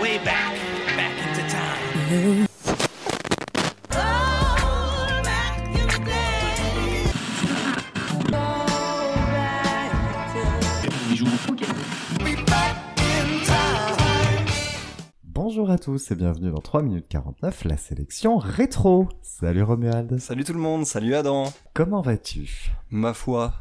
way back, back into time. Bonjour à tous et bienvenue dans 3 minutes 49, la sélection rétro. Salut Romuald. Salut tout le monde, salut Adam. Comment vas-tu? Ma foi,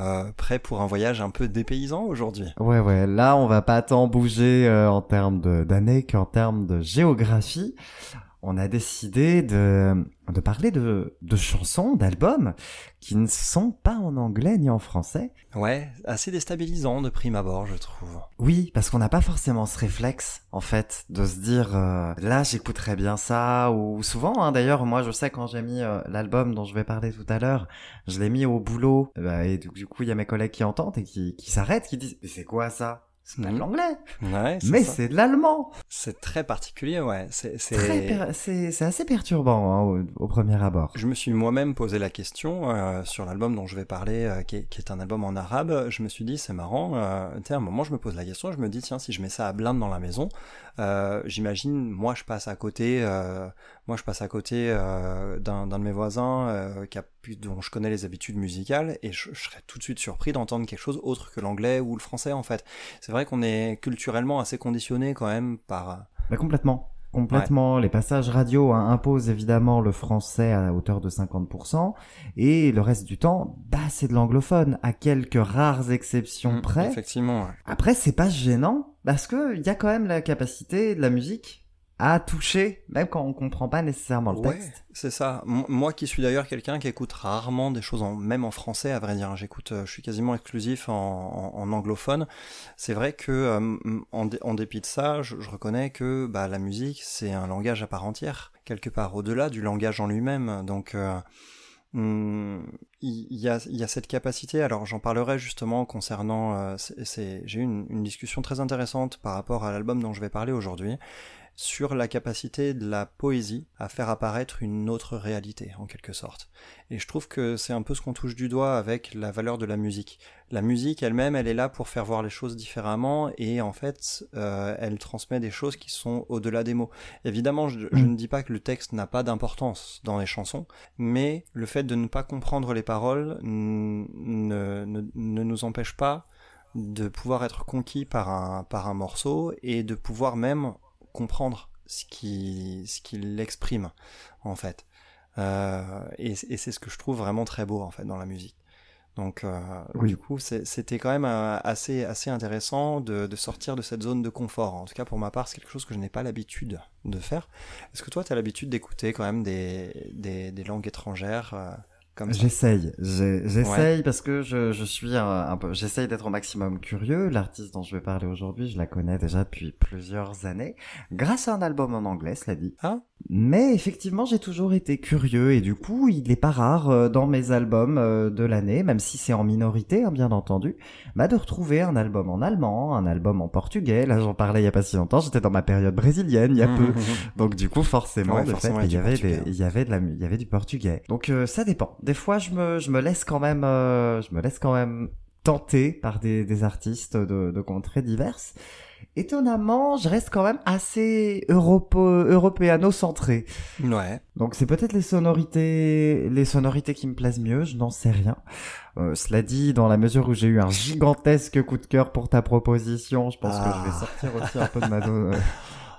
euh, prêt pour un voyage un peu dépaysant aujourd'hui. Ouais ouais, là on va pas tant bouger euh, en termes d'années qu'en termes de géographie. On a décidé de, de parler de, de chansons, d'albums qui ne sont pas en anglais ni en français. Ouais, assez déstabilisant de prime abord, je trouve. Oui, parce qu'on n'a pas forcément ce réflexe, en fait, de se dire euh, là j'écouterais bien ça, ou souvent, hein, d'ailleurs, moi je sais quand j'ai mis euh, l'album dont je vais parler tout à l'heure, je l'ai mis au boulot, et du, du coup il y a mes collègues qui entendent et qui, qui s'arrêtent, qui disent mais c'est quoi ça? C'est de l'anglais, Ouais, mais c'est de l'allemand. c'est très particulier, ouais. C'est, per- assez perturbant hein, au, au premier abord. Je me suis moi-même posé la question euh, sur l'album dont je vais parler, euh, qui, est, qui est un album en arabe. Je me suis dit, c'est marrant. Euh, à un moment, je me pose la question. Je me dis, tiens, si je mets ça à blinde dans la maison, euh, j'imagine, moi, je passe à côté. Euh, moi, je passe à côté euh, d'un, de mes voisins euh, qui a pu, dont je connais les habitudes musicales, et je, je serais tout de suite surpris d'entendre quelque chose autre que l'anglais ou le français, en fait. C'est vrai qu'on est culturellement assez conditionné quand même par. Bah, complètement. Complètement. Les passages radio hein, imposent évidemment le français à hauteur de 50%, et le reste du temps, bah, c'est de l'anglophone, à quelques rares exceptions Mm, près. Effectivement. ouais. Après, c'est pas gênant, parce que il y a quand même la capacité de la musique à toucher, même quand on comprend pas nécessairement le Ouais, texte. c'est ça. M- moi qui suis d'ailleurs quelqu'un qui écoute rarement des choses, en, même en français, à vrai dire. J'écoute, euh, je suis quasiment exclusif en, en- en anglophone. C'est vrai que, euh, en, dé- en dépit de ça, je, je reconnais que bah, la musique, c'est un langage à part entière, quelque part au-delà du langage en lui-même. Donc, euh, hum, il y, a, il y a cette capacité. Alors, j'en parlerai justement concernant. euh, J'ai eu une, une discussion très intéressante par rapport à l'album dont je vais parler aujourd'hui sur la capacité de la poésie à faire apparaître une autre réalité, en quelque sorte. Et je trouve que c'est un peu ce qu'on touche du doigt avec la valeur de la musique. La musique elle-même, elle est là pour faire voir les choses différemment, et en fait, euh, elle transmet des choses qui sont au-delà des mots. Évidemment, je, je ne dis pas que le texte n'a pas d'importance dans les chansons, mais le fait de ne pas comprendre les paroles ne, ne, ne nous empêche pas de pouvoir être conquis par un, par un morceau et de pouvoir même comprendre ce qui ce qu'il exprime en fait. Euh, et, et c'est ce que je trouve vraiment très beau en fait dans la musique. Donc euh, Oui. du coup c'était quand même euh, assez assez intéressant de, de sortir de cette zone de confort. En tout cas pour ma part c'est quelque chose que je n'ai pas l'habitude de faire. Est-ce que toi tu as l'habitude d'écouter quand même des, des, des langues étrangères comme ça J'essaye, j'essaye parce que je, je suis un, un peu, j'essaye d'être au maximum curieux. L'artiste dont je vais parler aujourd'hui, je la connais déjà depuis plusieurs années, grâce à un album en anglais, cela dit. Ah. Mais effectivement, j'ai toujours été curieux et du coup, il n'est pas rare euh, dans mes albums euh, de l'année, même si c'est en minorité, hein, bien entendu, bah, de retrouver un album en allemand, un album en portugais. Là, j'en parlais il y a pas si longtemps. J'étais dans ma période brésilienne il y a peu. Donc du coup, forcément, Ouais, de forcément, fait, il y avait portugais, des, il y avait de la, mu- il y avait du portugais. Donc euh, ça dépend. Des fois, je me, je me laisse quand même, euh, je me laisse quand même tenter par des, des artistes de, de contrées diverses. Étonnamment, je reste quand même assez européano-centré. ouais Donc c'est peut-être les sonorités, les sonorités qui me plaisent mieux, je n'en sais rien. Euh, cela dit, dans la mesure où j'ai eu un gigantesque coup de cœur pour ta proposition, je pense que je vais Ah. sortir aussi un peu de ma zone.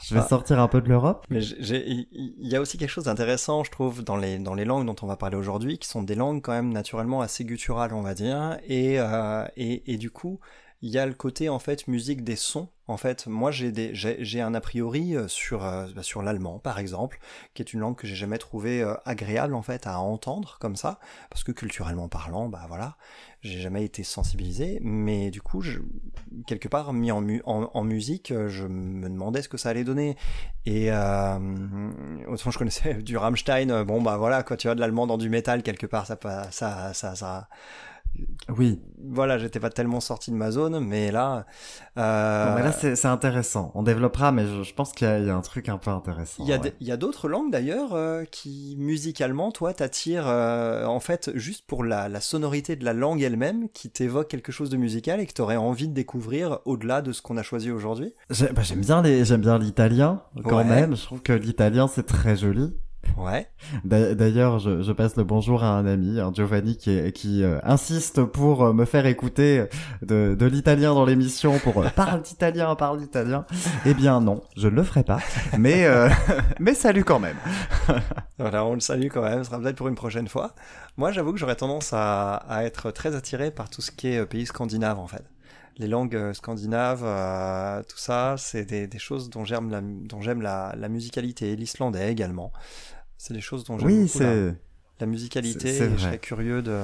Je vais Ah. sortir un peu de l'Europe. Mais j'ai- j'ai- il il y a aussi quelque chose d'intéressant, je trouve, dans les, dans les langues dont on va parler aujourd'hui, qui sont des langues quand même naturellement assez gutturales, on va dire. Et, euh, et, et du coup, il y a le côté, en fait, musique des sons. En fait, moi, j'ai des- j'ai un a priori euh, sur, euh, bah, sur l'allemand, par exemple, qui est une langue que j'ai jamais trouvé euh, agréable, en fait, à entendre comme ça. Parce que culturellement parlant, bah voilà, j'ai jamais été sensibilisé. Mais du coup, je, quelque part, mis en, mu- en, en musique, euh, je me demandais ce que ça allait donner. Et euh, autant je connaissais du Rammstein, bon bah voilà, quand tu as de l'allemand dans du métal quelque part, ça ça ça ça Oui. Voilà, j'étais pas tellement sorti de ma zone, mais là. Euh... Non, mais là, c'est intéressant. On développera, mais je, je pense qu'il y, y, a un truc un peu intéressant. Il y a, ouais. d'autres langues d'ailleurs euh, qui, musicalement, toi, t'attirent, euh, en fait, juste pour la, la, sonorité de la langue elle-même, qui t'évoque quelque chose de musical et que t'aurais envie de découvrir au-delà de ce qu'on a choisi aujourd'hui? J'aime bah, j'aime bien l'italien quand ouais. même. Je trouve que l'italien c'est très joli. Ouais. D'ailleurs, je, je, passe le bonjour à un ami, un Giovanni, qui, qui euh, insiste pour euh, me faire écouter de, de l'italien dans l'émission pour euh, parle d'italien, parle d'italien. Eh bien non, je ne le ferai pas, mais mais salut quand même. voilà, on le salue quand même. Ce sera peut-être pour une prochaine fois. Moi, j'avoue que j'aurais tendance à, à être très attiré par tout ce qui est pays scandinave en fait les langues scandinaves, euh, tout ça, c'est des, des, choses dont j'aime la, dont j'aime la, la, musicalité, l'islandais également. C'est des choses dont j'aime oui, la, la, musicalité. C'est, et je serais curieux de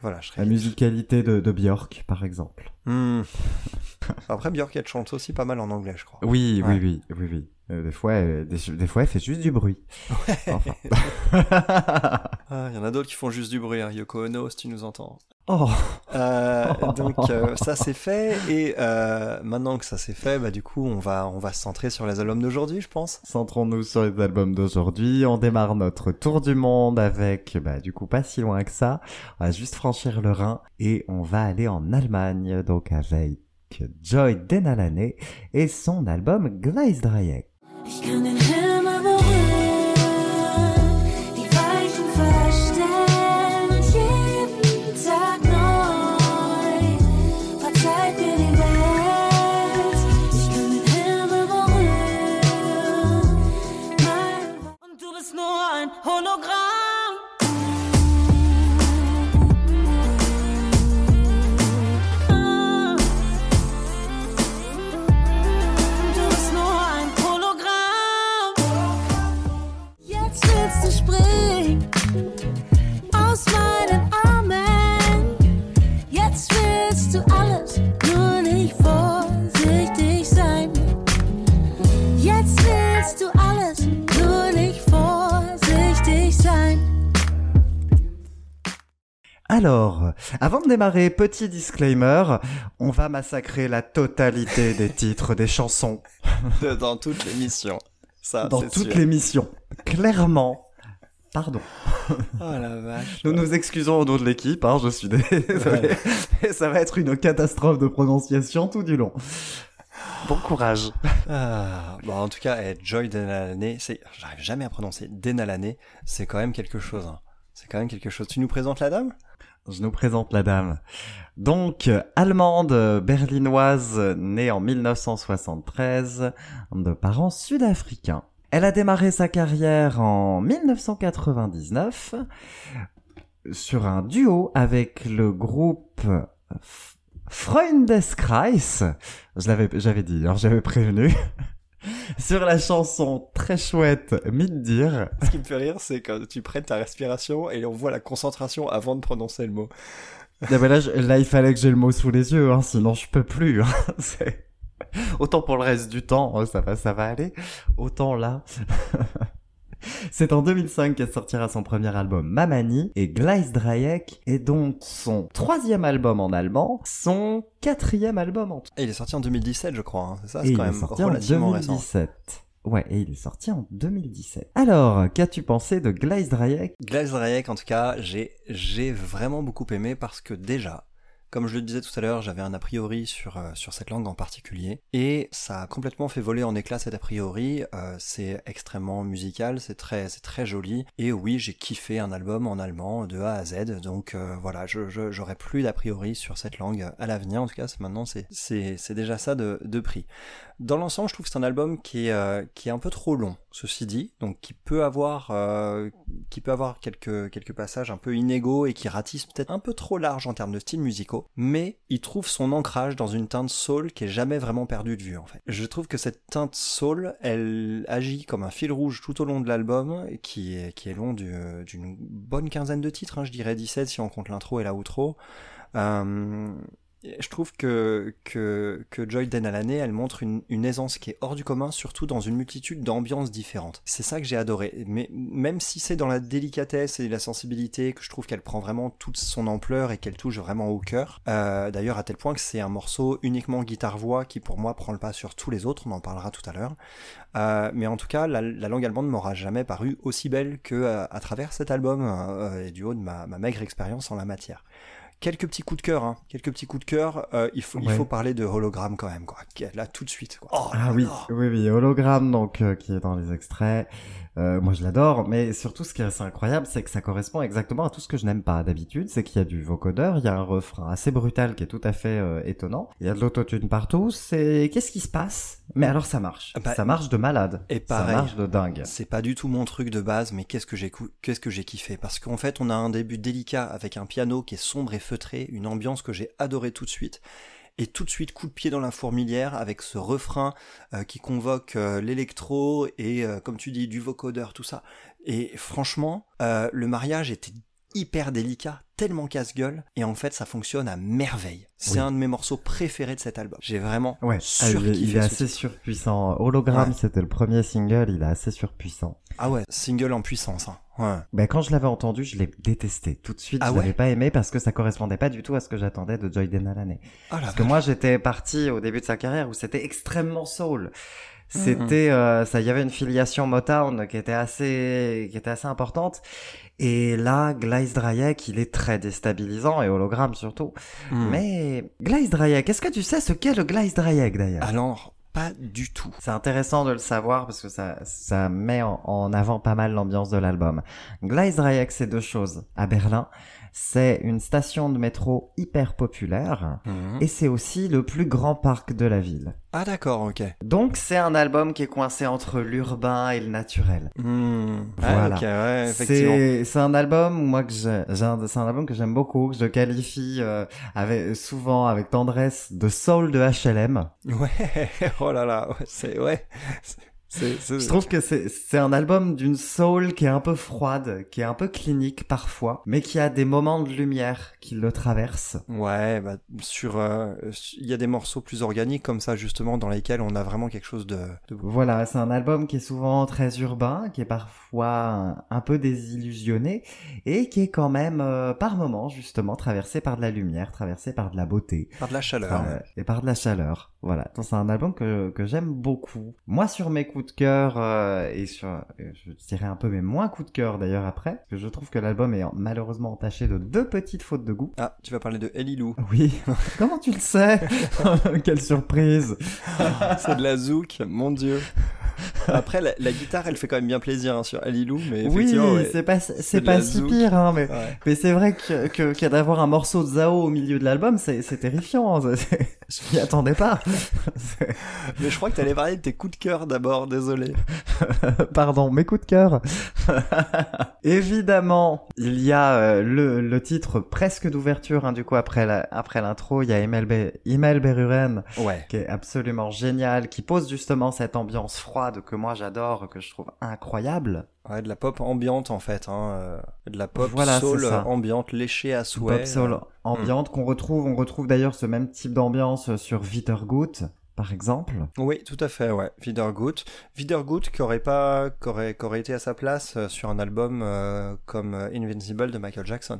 voilà. Je serais la musicalité de, de, Björk, par exemple. Mmh. Après Björk, elle chante aussi pas mal en anglais, je crois. Oui, ouais. oui, oui, oui, oui. Euh, des fois, euh, des, des, fois, elle fait juste du bruit. Ouais. Enfin. ah, y en a d'autres qui font juste du bruit. Hein. Yoko Ono, si tu nous entends. Oh. Euh, donc euh, ça c'est fait et euh, maintenant que ça c'est fait, bah du coup on va on va se centrer sur les albums d'aujourd'hui, je pense. Centrons-nous sur les albums d'aujourd'hui. On démarre notre tour du monde avec bah du coup pas si loin que ça. On va juste franchir le Rhin et on va aller en Allemagne donc avec Joy Denalane et son album Gleisdreieck. Alors, avant de démarrer, petit disclaimer, on va massacrer la totalité des titres des chansons. Dans toute l'émission. Ça, Dans toute l'émission. Clairement. Pardon. Oh la vache. Nous nous excusons au nom de l'équipe, hein, je suis désolé. Ouais. Ça va être une catastrophe de prononciation tout du long. Bon courage. Ah, bon, en tout cas, eh, Joy Denalané, c'est, j'arrive jamais à prononcer Denalané, c'est quand même quelque chose. Hein. C'est quand même quelque chose. Tu nous présentes la dame? Je nous présente la dame. Donc, allemande, berlinoise, née en 1973, de parents sud-africains. Elle a démarré sa carrière en 1999 sur un duo avec le groupe Freundeskreis. Je l'avais, j'avais dit, alors j'avais prévenu. sur la chanson très chouette Middir. Ce qui me fait rire, c'est quand tu prêtes ta respiration et on voit la concentration avant de prononcer le mot. Mais là, je, là, il fallait que j'ai le mot sous les yeux, hein, sinon je peux plus. Hein. Autant pour le reste du temps, ça va, ça va aller. Autant là. C'est en 2005 qu'elle sortira son premier album Mamani et Gleisdreieck est donc son troisième album en allemand, son quatrième album en tout. Et il est sorti en 2017 je crois, hein. c'est ça C'est quand même relativement en 2017. récent. Ouais, et il est sorti en 2017. Alors, qu'as-tu pensé de Gleisdreieck Gleisdreieck, en tout cas, j'ai, j'ai vraiment beaucoup aimé parce que déjà, comme je le disais tout à l'heure, j'avais un a priori sur, euh, sur cette langue en particulier, et ça a complètement fait voler en éclats cet a priori. Euh, c'est extrêmement musical, c'est très, joli, et oui, j'ai kiffé un album en allemand de A à Z, donc euh, voilà, je, j'aurais plus d'a priori sur cette langue à l'avenir, en tout cas, maintenant c'est, déjà ça de prix. Dans l'ensemble, je trouve que c'est un album qui est, euh, qui est un peu trop long, ceci dit, donc qui peut avoir, euh, qui peut avoir quelques, quelques passages un peu inégaux et qui ratissent peut-être un peu trop large en termes de styles musicaux, mais il trouve son ancrage dans une teinte soul qui est jamais vraiment perdue de vue en fait. Je trouve que cette teinte soul, elle agit comme un fil rouge tout au long de l'album, qui est, qui est long d'une bonne quinzaine de titres, hein, je dirais 17 si on compte l'intro et la outro. Euh, je trouve que, que, que Joy Denalane, elle montre une, aisance qui est hors du commun, surtout dans une multitude d'ambiances différentes. C'est ça que j'ai adoré. Mais même si c'est dans la délicatesse et la sensibilité que je trouve qu'elle prend vraiment toute son ampleur et qu'elle touche vraiment au cœur, euh, d'ailleurs à tel point que c'est un morceau uniquement guitare-voix qui pour moi prend le pas sur tous les autres, on en parlera tout à l'heure. Euh, mais en tout cas, la, langue allemande m'aura jamais paru aussi belle que euh, à, travers cet album et du haut de ma, ma maigre expérience en la matière quelques petits coups de cœur, hein. quelques petits coups de cœur. Euh, il faut, il faut parler de hologramme quand même, quoi. Là, tout de suite. Quoi. Oh ah oui, oui, oui, hologramme donc euh, qui est dans les extraits. Euh, moi, je l'adore, mais surtout, ce qui est assez incroyable, c'est que ça correspond exactement à tout ce que je n'aime pas d'habitude. C'est qu'il y a du vocodeur, il y a un refrain assez brutal qui est tout à fait euh, étonnant. Il y a de l'autotune partout. C'est qu'est-ce qui se passe? Mais alors, ça marche. Bah, ça marche de malade. Et pareil, ça marche de dingue. C'est pas du tout mon truc de base, mais qu'est-ce que j'ai qu'est-ce que j'ai kiffé? Parce qu'en fait, on a un début délicat avec un piano qui est sombre et feutré, une ambiance que j'ai adoré tout de suite et tout de suite coup de pied dans la fourmilière avec ce refrain euh, qui convoque euh, l'électro et euh, comme tu dis du vocodeur tout ça et franchement le mariage était hyper délicat, tellement casse-gueule, et en fait ça fonctionne à merveille. C'est un de mes morceaux préférés de cet album. J'ai vraiment ouais, il, est assez surpuissant. Hologramme, c'était le premier single, il est assez surpuissant. Ah ouais, single en puissance. Hein. Ouais. Ben quand je l'avais entendu, je l'ai détesté tout de suite. Ah je l'avais pas aimé parce que ça correspondait pas du tout à ce que j'attendais de Joy Denalane. Ah parce que moi j'étais parti au début de sa carrière où c'était extrêmement soul. C'était, euh, ça, il y avait une filiation Motown qui était assez, qui était assez importante. Et là, Gleisdreieck, il est très déstabilisant et hologramme surtout. Hmm. Mais Gleisdreieck, est-ce que tu sais ce qu'est le Gleisdreieck d'ailleurs? Alors, pas du tout. C'est intéressant de le savoir parce que ça, ça met en, avant pas mal l'ambiance de l'album. Gleisdreieck, c'est deux choses. À Berlin, c'est une station de métro hyper populaire mhm. et c'est aussi le plus grand parc de la ville. Ah d'accord, ok. Donc c'est un album qui est coincé entre l'urbain et le naturel. Hmm. Voilà. ouais, c'est un album moi que c'est un album que j'aime beaucoup, que je qualifie euh, avec souvent avec tendresse de soul de HLM. Ouais. oh là là, c'est ouais. Je trouve que c'est un album d'une soul qui est un peu froide, qui est un peu clinique parfois, mais qui a des moments de lumière qui le traversent. Ouais, bah, sur, euh, il y a des morceaux plus organiques comme ça justement dans lesquels on a vraiment quelque chose de. Voilà, c'est un album qui est souvent très urbain, qui est parfois un, peu désillusionné et qui est quand même euh, par moments justement traversé par de la lumière, traversé par de la beauté, par de la chaleur et par de la chaleur. Voilà, c'est un album que que j'aime beaucoup. Moi, sur mes coups de cœur euh, et sur, euh, je dirais un peu mes moins coups de cœur d'ailleurs après, parce que je trouve que l'album est malheureusement entaché de deux petites fautes de goût. Ah, tu vas parler de Elilou. Oui. Comment tu le sais? Quelle surprise C'est de la zouk, mon dieu. Après, la, guitare, elle fait quand même bien plaisir hein, sur Alilou, mais oui, c'est pas c'est pas si pire, hein, mais mais c'est vrai que que, d'avoir un morceau de Zao au milieu de l'album, c'est c'est terrifiant. Je m'y attendais pas. mais je crois que t'allais parler de tes coups de cœur d'abord, désolé. Pardon, mes coups de cœur. Évidemment, il y a euh, le, le titre presque d'ouverture, hein, du coup après la, après l'intro, il y a Emel, Be Beruren, ouais. qui est absolument génial, qui pose justement cette ambiance froide que moi j'adore, que je trouve incroyable. Ouais, de la pop ambiante en fait, hein, euh, de la pop voilà, soul ambiante léchée à souhait. Pop soul ambiante qu'on retrouve, on retrouve d'ailleurs ce même type d'ambiance sur Wiedergut par exemple. Oui, tout à fait, ouais. Wiedergut. Wiedergut qui aurait pas, qui aurait, qui aurait été à sa place euh, sur un album euh, comme Invincible de Michael Jackson.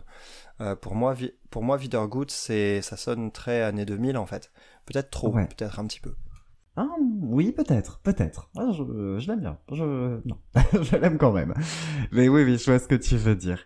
pour moi, pour moi, Wiedergut, c'est, ça sonne très années 2000 en fait. Peut-être trop, peut-être un petit peu. Ah, oui, peut-être, peut-être. Ah, je, je l'aime bien. Je, non, je l'aime quand même. Mais oui, oui, je vois ce que tu veux dire.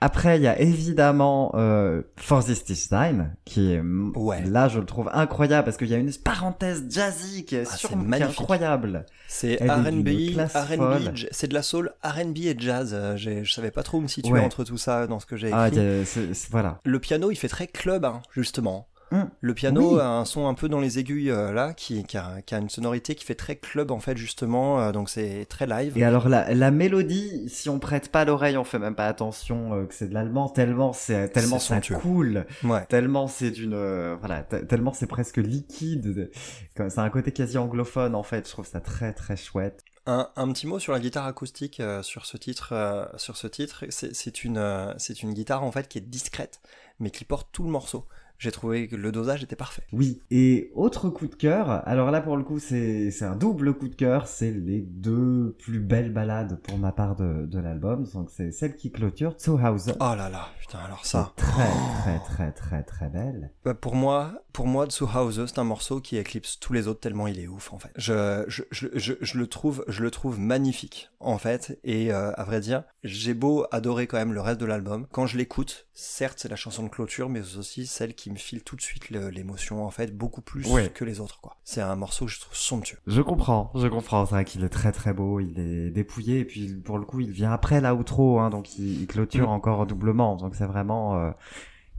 Après, il y a évidemment euh, For This Design, qui est, ouais. là, je le trouve incroyable parce qu'il y a une parenthèse jazzy qui est, ah, sur... incroyable. C'est R&B, R&B, c'est de la soul, R&B et jazz. Euh, je savais pas trop où me situer entre tout ça dans ce que j'ai ah, écrit. Ah, voilà. Le piano, il fait très club, hein, justement. Mm. Le piano a un son un peu dans les aiguilles euh, là, qui, a, une sonorité qui fait très club en fait justement, euh, donc c'est très live. Et alors la, mélodie, si on prête pas l'oreille, on fait même pas attention euh, que c'est de l'allemand, tellement c'est tellement c'est cool, tellement c'est d'une voilà, tellement c'est presque liquide, c'est un côté quasi anglophone en fait. Je trouve ça très très chouette. Un, petit mot sur la guitare acoustique sur ce titre. sur ce titre, c'est une c'est une guitare en fait qui est discrète, mais qui porte tout le morceau j'ai trouvé que le dosage était parfait. Oui, et autre coup de cœur, alors là pour le coup c'est un double coup de cœur, c'est les deux plus belles balades pour ma part de, de l'album, donc c'est celle qui clôture Zuhause. Oh là là, putain, alors ça. Très très très très très belle. Bah, pour moi, pour moi, Zuhause, c'est un morceau qui éclipse tous les autres tellement il est ouf en fait. Je, je, je, je, je le trouve, je le trouve magnifique en fait, et euh, à vrai dire, j'ai beau adorer quand même le reste de l'album. Quand je l'écoute, certes c'est la chanson de clôture, mais aussi celle qui me file tout de suite l'émotion en fait, beaucoup plus que les autres quoi. C'est un morceau que je trouve somptueux. Je comprends, je comprends, c'est vrai qu'il est très très beau, il est dépouillé, et puis pour le coup il vient après l'outro, hein, donc il, il clôture Mm. encore doublement, donc c'est vraiment euh,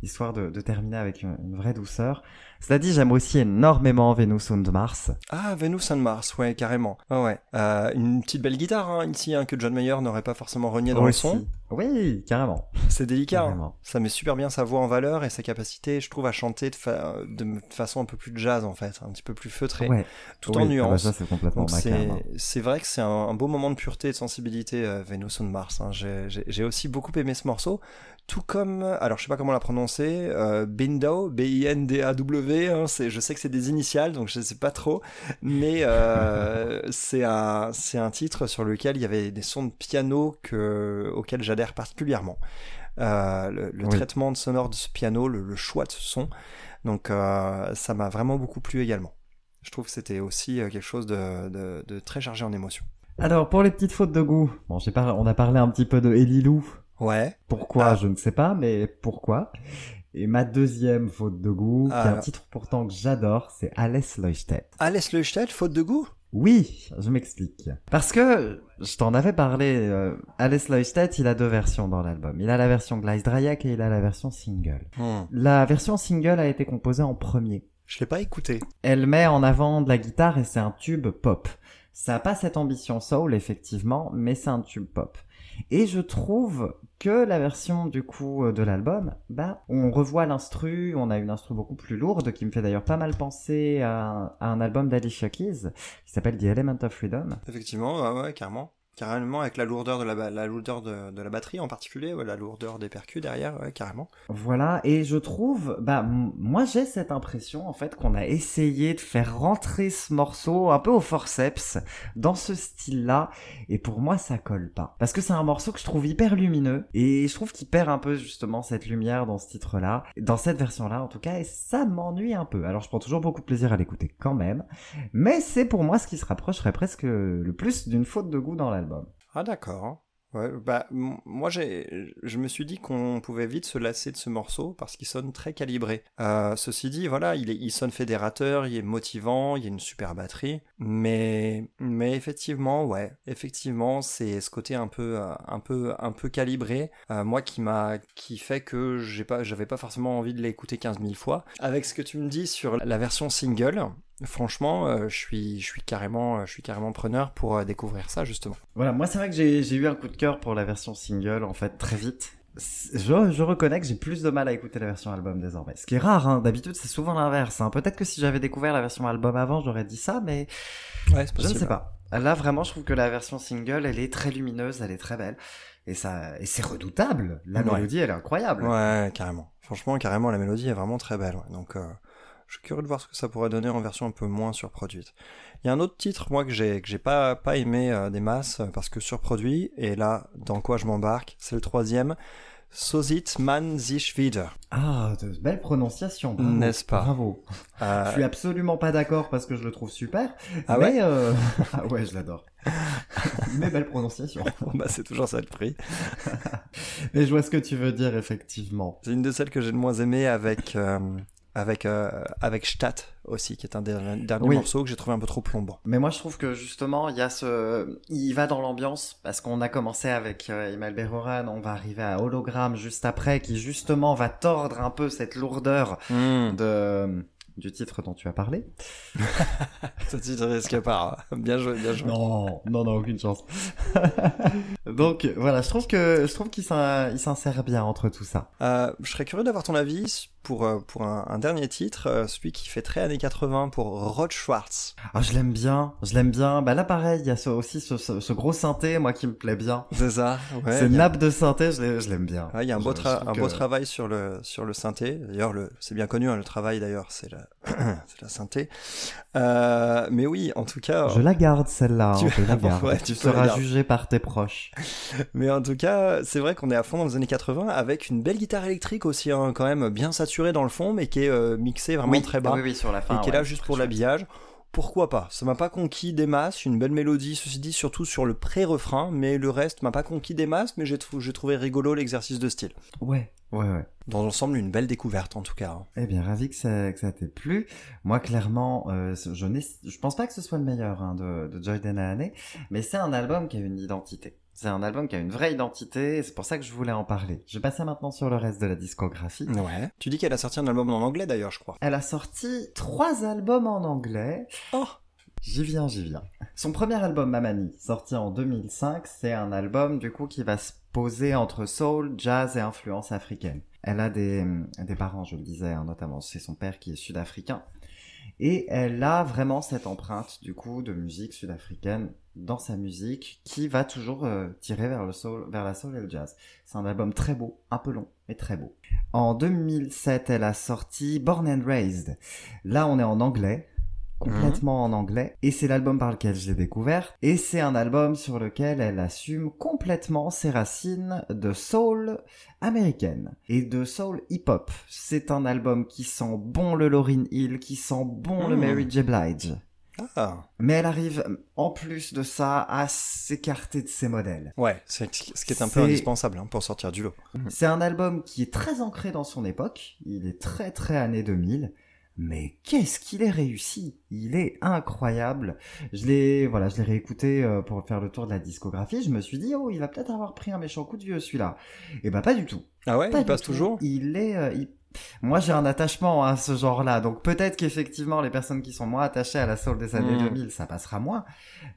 histoire de, de terminer avec une, une vraie douceur. Cela dit, j'aime aussi énormément Venus und Mars. Ah, Venus and Mars, ouais, carrément. Ouais, ouais. Euh, une petite belle guitare hein, ici, hein, que John Mayer n'aurait pas forcément renié dans le son. Oui, carrément. C'est délicat. hein. Ça met super bien sa voix en valeur et sa capacité, je trouve, à chanter de, fa- de façon un peu plus jazz en fait, un petit peu plus feutrée, Ouais. tout Oui, en ah bah c'est vrai que c'est un, un beau moment de pureté et de sensibilité, euh, Venus on Mars. J'ai- aussi beaucoup aimé ce morceau, tout comme, alors je sais pas comment la prononcer, euh, Bindo, B-I-N-D-A-W. Hein, je sais que c'est des initiales, donc je sais pas trop, mais euh, c'est un titre sur lequel il y avait des sons de piano que auxquels j'adhère particulièrement. Euh, le le Oui. traitement de sonore de ce piano, le, le choix de ce son, donc euh, ça m'a vraiment beaucoup plu également. Je trouve que c'était aussi quelque chose de, de, de très chargé en émotions. Alors pour les petites fautes de goût, bon, pas, on a parlé un petit peu de Elilou. Ouais. Pourquoi, Ah. je ne sais pas, mais pourquoi? Et ma deuxième faute de goût, qui est un Alors. titre pourtant que j'adore, c'est Alice Leuchtet. Alice Leuchtet, faute de goût? Oui, je m'explique. Parce que, je t'en avais parlé, euh, Alice Leuchtet, il a deux versions dans l'album. Il a la version Gleisdreieck et il a la version single. Hmm. La version single a été composée en premier. Je l'ai pas écouté. Elle met en avant de la guitare et c'est un tube pop. Ça a pas cette ambition soul, effectivement, mais c'est un tube pop. Et je trouve que la version du coup euh, de l'album, bah, on revoit l'instru, on a une instru beaucoup plus lourde qui me fait d'ailleurs pas mal penser à un, album d'Alicia Keys qui s'appelle The Element of Freedom. Effectivement, ouais, ouais, carrément. Carrément, avec la lourdeur de la, la lourdeur de, de la batterie en particulier, la lourdeur des percus derrière, carrément. Voilà, et je trouve, bah, moi j'ai cette impression en fait qu'on a essayé de faire rentrer ce morceau un peu au forceps dans ce style-là, et pour moi ça colle pas. Parce que c'est un morceau que je trouve hyper lumineux, et je trouve qu'il perd un peu justement cette lumière dans ce titre-là, dans cette version-là en tout cas, et ça m'ennuie un peu. Alors je prends toujours beaucoup de plaisir à l'écouter quand même, mais c'est pour moi ce qui se rapprocherait presque le plus d'une faute de goût dans Ah d'accord. bah, moi je me suis dit qu'on pouvait vite se lasser de ce morceau parce qu'il sonne très calibré. Euh, ceci dit, voilà, il, est, il sonne fédérateur, il est motivant, il y a une super batterie, mais, mais effectivement, ouais, effectivement, c'est ce côté un peu, euh, un peu, un peu calibré, euh, moi qui m'a, qui fait que j'ai pas, j'avais pas forcément envie de l'écouter 15 000 fois. Avec ce que tu me dis sur la version single, franchement, euh, je suis, je suis carrément, je suis carrément preneur pour découvrir ça justement. Voilà, moi c'est vrai que j'ai eu un coup de cœur pour la version single en fait très vite. Je, je reconnais que j'ai plus de mal à écouter la version album désormais. Ce qui est rare, hein. d'habitude c'est souvent l'inverse. Hein. Peut-être que si j'avais découvert la version album avant, j'aurais dit ça, mais Ouais, je ne sais pas. Là vraiment, je trouve que la version single, elle est très lumineuse, elle est très belle. Et ça, et c'est redoutable. La Ouais. mélodie, elle est incroyable. Ouais, carrément. Franchement, carrément, la mélodie est vraiment très belle. ouais. Donc, euh, je suis curieux de voir ce que ça pourrait donner en version un peu moins surproduite. Il y a un autre titre, moi, que j'ai que j'ai pas pas aimé euh, des masses euh, parce que surproduit. Et là, dans quoi je m'embarque C'est le troisième. So sieht man sich wieder. Ah, de belle prononciation. bravo. N'est-ce pas Bravo. Euh, Je suis absolument pas d'accord parce que je le trouve super. Ah ouais mais euh... ah ouais, je l'adore. mais belle prononciation. bah, c'est toujours ça le prix. Mais je vois ce que tu veux dire effectivement. C'est une de celles que j'ai le moins aimé avec euh, avec euh, avec Stadt aussi, qui est un des derniers Oui. morceaux que j'ai trouvé un peu trop plombant. Mais moi je trouve que justement il y a ce, il va dans l'ambiance parce qu'on a commencé avec euh, Imal Beroran, on va arriver à Hologramme juste après qui justement va tordre un peu cette lourdeur Hmm. de du titre dont tu as parlé. Ça tu te risques pas. hein. Bien joué, bien joué. Non, non, non, aucune chance. Donc voilà, je trouve que je trouve qu'il s'in- il s'insère bien entre tout ça. Euh, je serais curieux d'avoir ton avis pour, euh, pour un, un dernier titre, euh, celui qui fait très années 80 pour Rod Schwartz. Ah, je l'aime bien, je l'aime bien. Bah là, pareil, il y a ce- aussi ce, ce- ce gros synthé, moi, qui me plaît bien. C'est ça ouais, Ces a- nappes de synthé, je l'ai- je l'aime bien. Ouais, il y a un beau, tra- un que- beau travail sur le, sur le synthé. D'ailleurs, le, c'est bien connu, hein, le travail d'ailleurs, c'est la, c'est la synthé. Euh, mais oui, en tout cas, Je la garde, celle-là. Tu- hein, la garde. Ouais, tu tu seras jugé par tes proches. mais en tout cas, c'est vrai qu'on est à fond dans les années 80 avec une belle guitare électrique aussi, hein, quand même bien saturée dans le fond, mais qui est euh, mixée vraiment très bas Oui, oui, sur la fin. et qui est là juste pour l'habillage. Pourquoi pas? Ça m'a pas conquis des masses, une belle mélodie, ceci dit, surtout sur le pré-refrain, mais le reste m'a pas conquis des masses, mais j'ai trou- j'ai trouvé rigolo l'exercice de style. Ouais, ouais, ouais. Dans l'ensemble, une belle découverte en tout cas. hein. Eh bien, ravi que ça, que ça t'ait plu. Moi, clairement, euh, je, je pense pas que ce soit le meilleur hein, de, de Joy Denahane, mais c'est un album qui a une identité. C'est un album qui a une vraie identité, et c'est pour ça que je voulais en parler. Je vais passer maintenant sur le reste de la discographie. Ouais. Tu dis qu'elle a sorti un album en anglais d'ailleurs, je crois. Elle a sorti trois albums en anglais. Oh J'y viens, j'y viens. Son premier album, Mamani, sorti en 2005, c'est un album du coup qui va se poser entre soul, jazz et influence africaine. Elle a des, des parents, je le disais, hein, notamment c'est son père qui est sud-africain. Et elle a vraiment cette empreinte du coup de musique sud-africaine dans sa musique qui va toujours euh, tirer vers le soul, vers la soul et le jazz. C'est un album très beau, un peu long, mais très beau. En 2007, elle a sorti Born and Raised. Là, on est en anglais, complètement en anglais, et c'est l'album par lequel je l'ai découvert, et c'est un album sur lequel elle assume complètement ses racines de soul américaine et de soul hip-hop. C'est un album qui sent bon le Lauryn Hill, qui sent bon le Mm. Mary J. Blige. Ah Mais elle arrive, en plus de ça, à s'écarter de ses modèles. Ouais, c'est ce qui est un peu indispensable hein, pour sortir du lot. C'est un album qui est très ancré dans son époque. Il est très très années 2000. Mais qu'est-ce qu'il est réussi Il est incroyable. Je l'ai, voilà, je l'ai réécouté euh, pour faire le tour de la discographie. Je me suis dit, oh, il va peut-être avoir pris un méchant coup de vieux celui-là. Et bah pas du tout. Ah ouais, Pas il passe tout. toujours? Il est, euh, il- moi j'ai un attachement à ce genre-là, donc peut-être qu'effectivement les personnes qui sont moins attachées à la soul des années Mm. 2000, ça passera moins.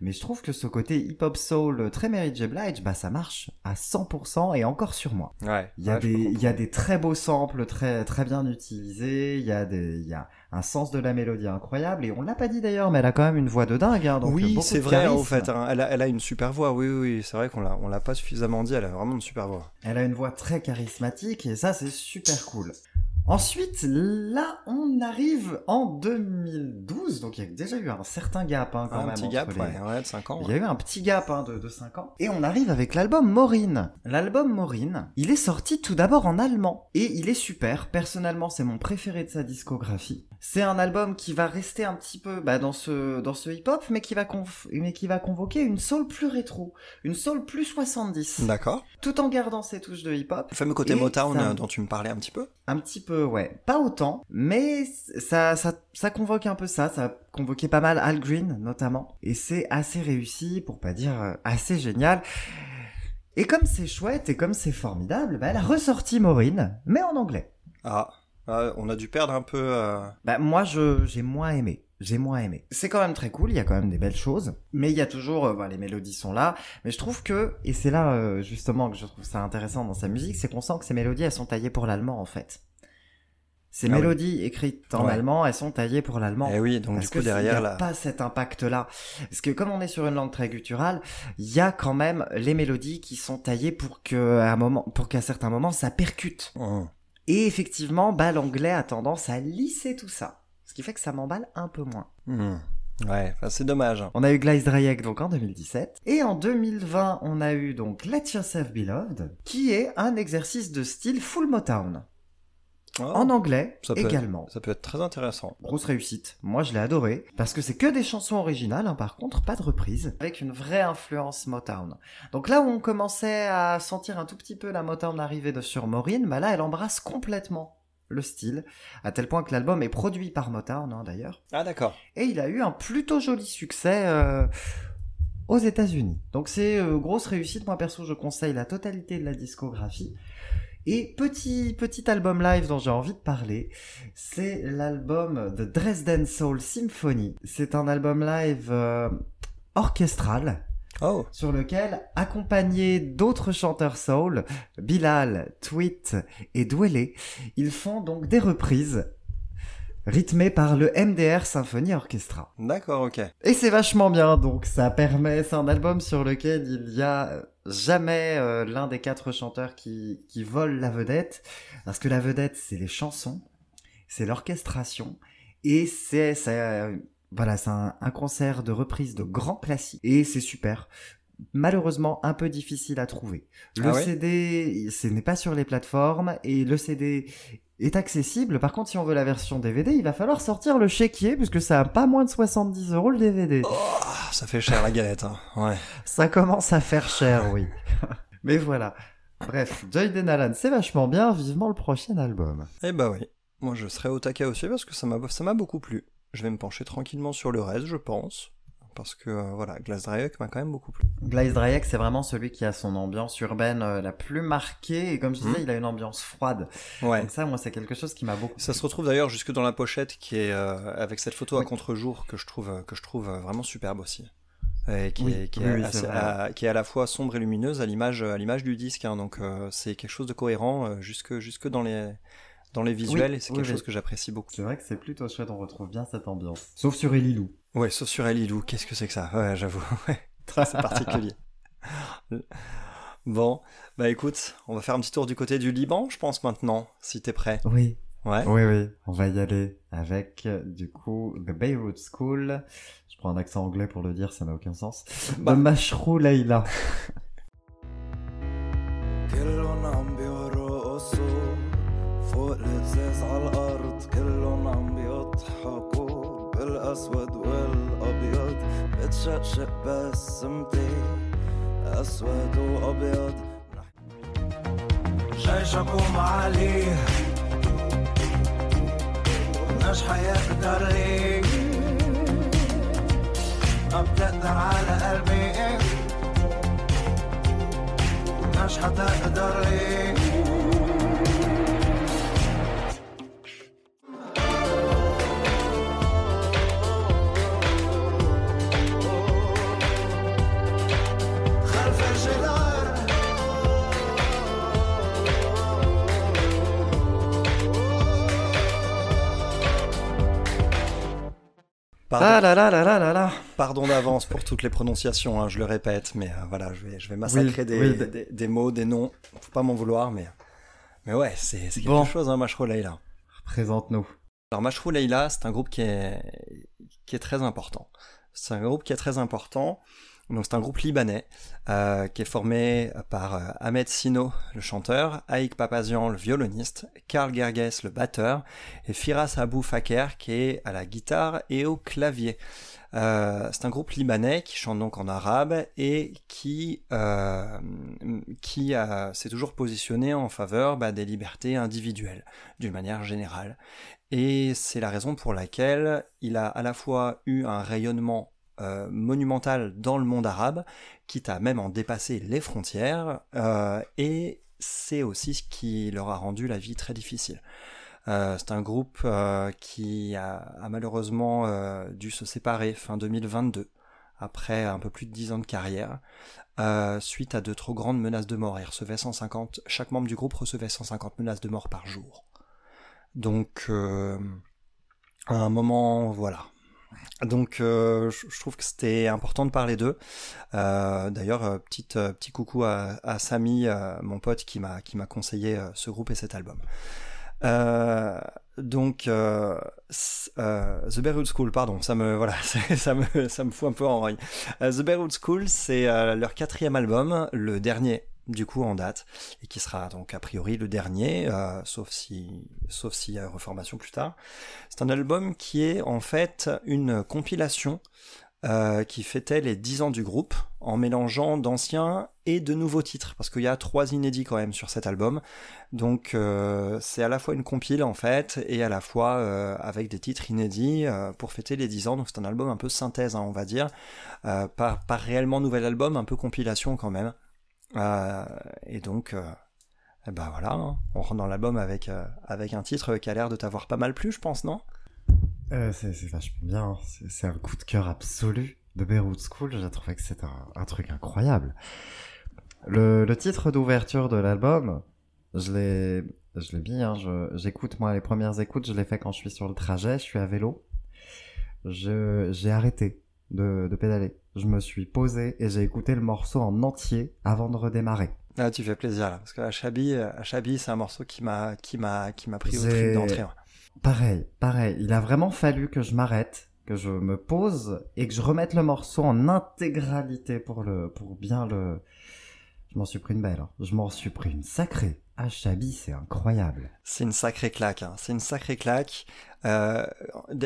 Mais je trouve que ce côté hip-hop soul euh, très Mary J. Blige, bah ça marche à 100% et encore sur moi. Ouais. Il y a ouais, des, peux il y a comprendre. des très beaux samples très, très bien utilisés. Il y a des, il y a un sens de la mélodie incroyable. Et on l'a pas dit d'ailleurs, mais elle a quand même une voix de dingue. Hein, donc oui, beaucoup c'est vrai, en fait. hein. Elle, a, elle a une super voix, oui, oui, oui. C'est vrai qu'on l'a, on l'a pas suffisamment dit, elle a vraiment une super voix. Elle a une voix très charismatique et ça, c'est super cool. Ensuite, là, on arrive en 2012, donc il y a déjà eu un certain gap hein, quand un même. petit entre gap, les- ouais, ouais, de 5 ans. Il y a eu un petit gap hein, de, de 5 ans. Et on arrive avec l'album Maureen. L'album Maureen, il est sorti tout d'abord en allemand. Et il est super. Personnellement, c'est mon préféré de sa discographie. C'est un album qui va rester un petit peu bah, dans ce, dans ce hip-hop, mais, qui va mais qui va convoquer une soul plus rétro. Une soul plus 70. D'accord. Tout en gardant ses touches de hip-hop. Le fameux côté Motown ça- euh, dont tu me parlais un petit peu. Un petit peu, ouais. Pas autant, mais ça, ça, ça convoque un peu ça. Ça a convoqué pas mal Al Green, notamment. Et c'est assez réussi, pour pas dire euh, assez génial. Et comme c'est chouette et comme c'est formidable, bah, elle a ressorti Maureen, mais en anglais. Ah, on a dû perdre un peu. euh, Bah, moi, j'ai moins aimé. J'ai moins aimé. C'est quand même très cool, il y a quand même des belles choses. Mais il y a toujours, euh, les mélodies sont là. Mais je trouve que, et c'est là, euh, justement, que je trouve ça intéressant dans sa musique, c'est qu'on sent que ces mélodies, elles sont taillées pour l'allemand, en fait. Ces Ah oui. mélodies écrites en Ouais. allemand, elles sont taillées pour l'allemand. Eh oui, donc Parce du coup que derrière il y a là. pas cet impact-là. Parce que comme on est sur une langue très gutturale, il y a quand même les mélodies qui sont taillées pour que, à un moment, pour qu'à certains moments, ça percute. Hum. Et effectivement, bah, l'anglais a tendance à lisser tout ça. Ce qui fait que ça m'emballe un peu moins. Hum. Ouais, c'est dommage. On a eu Gleis Dreyek donc en 2017. Et en 2020, on a eu donc Let Yourself Be Loved, qui est un exercice de style full Motown. Oh, En anglais ça peut être- également. Ça peut être très intéressant. Grosse réussite. Moi, je l'ai adoré. Parce que c'est que des chansons originales, hein, par contre, pas de reprises. Avec une vraie influence Motown. Donc là où on commençait à sentir un tout petit peu la Motown arriver de sur Maureen, bah là, elle embrasse complètement le style. À tel point que l'album est produit par Motown, hein, d'ailleurs. Ah d'accord. Et il a eu un plutôt joli succès euh, aux États-Unis. Donc c'est euh, grosse réussite. Moi perso, je conseille la totalité de la discographie. Et petit petit album live dont j'ai envie de parler, c'est l'album The Dresden Soul Symphony. C'est un album live euh, orchestral Oh, sur lequel, accompagnés d'autres chanteurs soul, Bilal, Tweet et Dwele, ils font donc des reprises rythmées par le MDR Symphony Orchestra. d'accord, ok. Et c'est vachement bien, donc ça permet, c'est un album sur lequel il y a jamais euh, l'un des quatre chanteurs qui, qui vole la vedette, parce que la vedette, c'est les chansons, c'est l'orchestration, et c'est, euh, voilà, c'est un, un concert de reprise de grands classiques, et c'est super. Malheureusement, un peu difficile à trouver. Le Ah ouais CD, ce n'est pas sur les plateformes, et le CD est accessible. Par contre, si on veut la version DVD, il va falloir sortir le chéquier, puisque ça a pas moins de 70 euros le DVD. Ah, ça fait cher la galette, hein. Ouais. Ça commence à faire cher, oui. Mais voilà. Bref, Joyden Allen, c'est vachement bien. Vivement le prochain album. Eh bah oui. Moi, je serai au taquet aussi parce que ça m'a beaucoup plu. Je vais me pencher tranquillement sur le reste, je pense. Parce que, euh, voilà, m'a quand même beaucoup plu. Glaze Drayek, c'est vraiment celui qui a son ambiance urbaine euh, la plus marquée. Et comme je disais, Mhm. il a une ambiance froide. Ouais. Donc ça, moi, c'est quelque chose qui m'a beaucoup Ça se retrouve d'ailleurs jusque dans la pochette qui est euh, avec cette photo à Oui. contre-jour que je trouve que je trouve euh, vraiment superbe aussi. Et qui, Oui, est, qui, oui, est assez- à, qui est à la fois sombre et lumineuse à l'image à l'image du disque hein. donc c'est quelque chose de cohérent jusque jusque dans les dans les visuels et c'est oui, quelque oui. chose que j'apprécie beaucoup. C'est vrai que c'est plutôt chouette, on retrouve bien cette ambiance. Sauf sur Elilou. Ouais, sauf sur Elilou, qu'est-ce que c'est que ça? Ouais, j'avoue. Ouais, c'est particulier. bon, bah écoute, on va faire un petit tour du côté du Liban, je pense maintenant, si t'es prêt. Oui, Ouais. oui, oui. On va y aller avec, du coup, The Beirut School. Je prends un accent anglais pour le dire, ça n'a aucun sens. Bah. The Mashrou Leila. كلهم عم بيرقصوا فوق الازاز على الأرض كلهم عم بيضحكوا بالأسود والأبيض. بتشقشق بسمتي أسود وأبيض. جيشكم عليه مش حيقدر لي. ما بتقدر على قلبي. مش حتقدر لي. Pardon, Ah là là là là là là. pardon d'avance pour toutes les prononciations, hein, je le répète, mais euh, voilà, je vais, je vais massacrer Oui, des, oui, d- des, des mots, des noms, faut pas m'en vouloir, mais, mais ouais, c'est c'est quelque Bon. chose, hein, Mashrou Leila. Présente-nous. Alors Mashrou Leila, c'est un groupe qui est, qui est très important. C'est un groupe qui est très important. Donc c'est un groupe libanais euh, qui est formé par euh, Ahmed Sino, le chanteur, Aïk Papazian, le violoniste, Karl Gerges, le batteur, et Firas Abou Faker qui est à la guitare et au clavier. Euh, c'est un groupe libanais qui chante donc en arabe et qui, qui s'est toujours positionné en faveur bah, des libertés individuelles d'une manière générale. Et c'est la raison pour laquelle il a à la fois eu un rayonnement euh, monumental dans le monde arabe, quitte à même en dépasser les frontières, euh, et c'est aussi ce qui leur a rendu la vie très difficile. Euh, c'est un groupe euh, qui a, malheureusement dû se séparer fin 2022, après un peu plus de 10 ans de carrière, suite à de trop grandes menaces de mort. Il recevait 150, chaque membre du groupe recevait 150 menaces de mort par jour. Donc, à un moment, voilà. Donc, euh, je, trouve que c'était important de parler d'eux. Euh, D'ailleurs, euh, petite, euh, petit coucou à, à Samy, euh, mon pote, qui m'a qui m'a conseillé euh, ce groupe et cet album. Donc, The Beirut School, pardon, ça me voilà, ça me ça me fout un peu en. Euh, The Beirut School, c'est leur quatrième album, le dernier du coup en date, et qui sera donc a priori le dernier, euh, sauf si sauf s'il y a reformation plus tard. C'est un album qui est en fait une compilation euh, qui fêtait les 10 ans du groupe en mélangeant d'anciens et de nouveaux titres, parce qu'il y a trois inédits quand même sur cet album. Donc euh, c'est à la fois une compile en fait, et à la fois avec des titres inédits pour fêter les 10 ans. Donc c'est un album un peu synthèse, hein, on va dire, pas réellement nouvel album, un peu compilation quand même. Euh, et donc, euh, eh ben voilà, hein, on rentre dans l'album avec, euh, avec un titre qui a l'air de t'avoir pas mal plu, je pense, non? Euh, c'est vachement bien. hein. C'est un coup de cœur absolu. de Beirut School, j'ai trouvé que c'est un, truc incroyable. Le, titre d'ouverture de l'album, je l'ai, je l'ai mis, hein, j'écoute moi les premières écoutes, je l'ai fait quand je suis sur le trajet, je suis à vélo. J'ai arrêté de, de pédaler. Je me suis posé et j'ai écouté le morceau en entier avant de redémarrer. Ah, tu fais plaisir là, parce que Achabi, c'est un morceau qui m'a, qui m'a, qui m'a pris au trip d'entrée. Pareil, pareil. Il a vraiment fallu que je m'arrête, que je me pose et que je remette le morceau en intégralité pour le, pour bien le. Je m'en suis pris une belle. hein. Je m'en suis pris une sacrée. Ah, Chabi, c'est incroyable. C'est une sacrée claque, hein. c'est une sacrée claque. Euh,